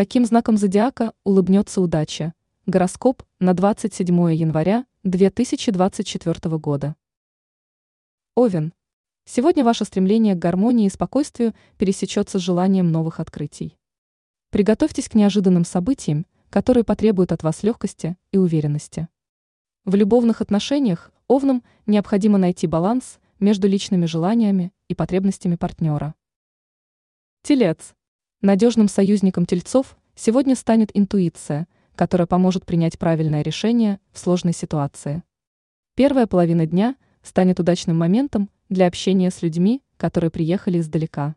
Каким знаком зодиака улыбнется удача? Гороскоп на 27 января 2024 года. Овен. Сегодня ваше стремление к гармонии и спокойствию пересечется с желанием новых открытий. Приготовьтесь к неожиданным событиям, которые потребуют от вас легкости и уверенности. В любовных отношениях Овнам необходимо найти баланс между личными желаниями и потребностями партнера. Телец. Надежным союзником тельцов сегодня станет интуиция, которая поможет принять правильное решение в сложной ситуации. Первая половина дня станет удачным моментом для общения с людьми, которые приехали издалека.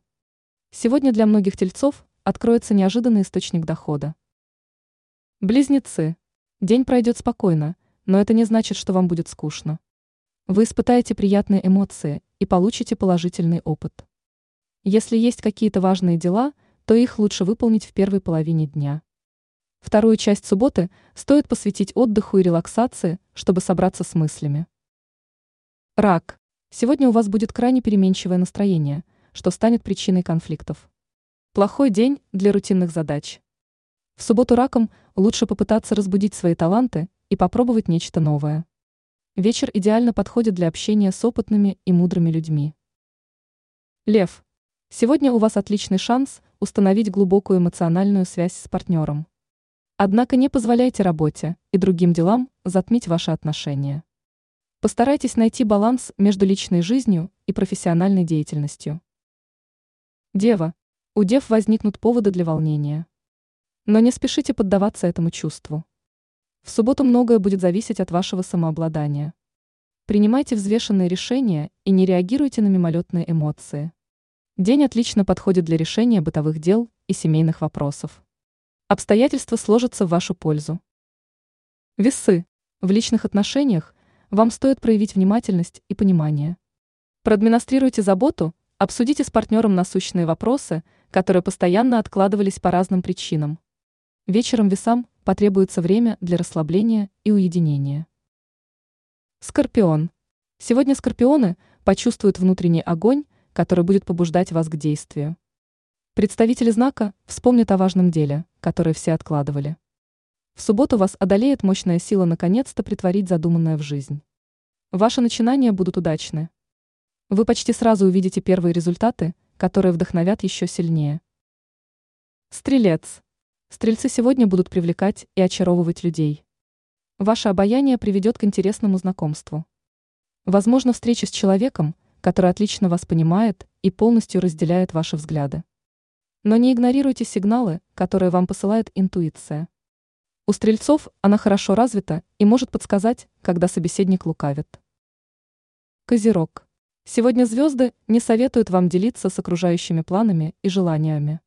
Сегодня для многих тельцов откроется неожиданный источник дохода. Близнецы. День пройдет спокойно, но это не значит, что вам будет скучно. Вы испытаете приятные эмоции и получите положительный опыт. Если есть какие-то важные дела – то их лучше выполнить в первой половине дня. Вторую часть субботы стоит посвятить отдыху и релаксации, чтобы собраться с мыслями. Рак. Сегодня у вас будет крайне переменчивое настроение, что станет причиной конфликтов. Плохой день для рутинных задач. В субботу раком лучше попытаться разбудить свои таланты и попробовать нечто новое. Вечер идеально подходит для общения с опытными и мудрыми людьми. Лев. Сегодня у вас отличный шанс установить глубокую эмоциональную связь с партнером. Однако не позволяйте работе и другим делам затмить ваши отношения. Постарайтесь найти баланс между личной жизнью и профессиональной деятельностью. Дева. У дев возникнут поводы для волнения. Но не спешите поддаваться этому чувству. В субботу многое будет зависеть от вашего самообладания. Принимайте взвешенные решения и не реагируйте на мимолетные эмоции. День отлично подходит для решения бытовых дел и семейных вопросов. Обстоятельства сложатся в вашу пользу. Весы. В личных отношениях вам стоит проявить внимательность и понимание. Продемонстрируйте заботу, обсудите с партнером насущные вопросы, которые постоянно откладывались по разным причинам. Вечером весам потребуется время для расслабления и уединения. Скорпион. Сегодня скорпионы почувствуют внутренний огонь который будет побуждать вас к действию. Представители знака вспомнят о важном деле, которое все откладывали. В субботу вас одолеет мощная сила наконец-то притворить задуманное в жизнь. Ваши начинания будут удачны. Вы почти сразу увидите первые результаты, которые вдохновят еще сильнее. Стрелец. Стрельцы сегодня будут привлекать и очаровывать людей. Ваше обаяние приведет к интересному знакомству. Возможно, встреча с человеком, который отлично вас понимает и полностью разделяет ваши взгляды. Но не игнорируйте сигналы, которые вам посылает интуиция. У стрельцов она хорошо развита и может подсказать, когда собеседник лукавит. Козерог. Сегодня звезды не советуют вам делиться с окружающими планами и желаниями.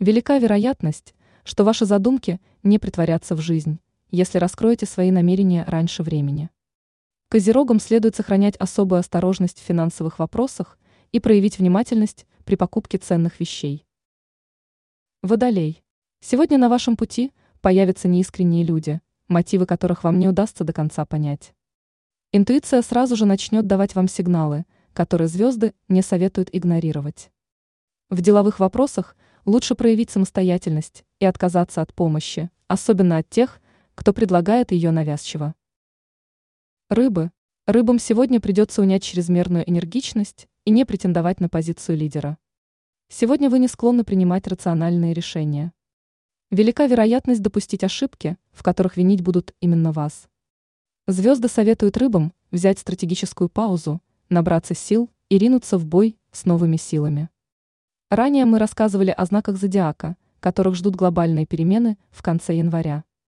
Велика вероятность, что ваши задумки не притворятся в жизнь, если раскроете свои намерения раньше времени. Козерогам следует сохранять особую осторожность в финансовых вопросах и проявить внимательность при покупке ценных вещей. Водолей. Сегодня на вашем пути появятся неискренние люди, мотивы которых вам не удастся до конца понять. Интуиция сразу же начнет давать вам сигналы, которые звезды не советуют игнорировать. В деловых вопросах лучше проявить самостоятельность и отказаться от помощи, особенно от тех, кто предлагает ее навязчиво. Рыбы. Рыбам сегодня придется унять чрезмерную энергичность и не претендовать на позицию лидера. Сегодня вы не склонны принимать рациональные решения. Велика вероятность допустить ошибки, в которых винить будут именно вас. Звезды советуют рыбам взять стратегическую паузу, набраться сил и ринуться в бой с новыми силами. Ранее мы рассказывали о знаках зодиака, которых ждут глобальные перемены в конце января.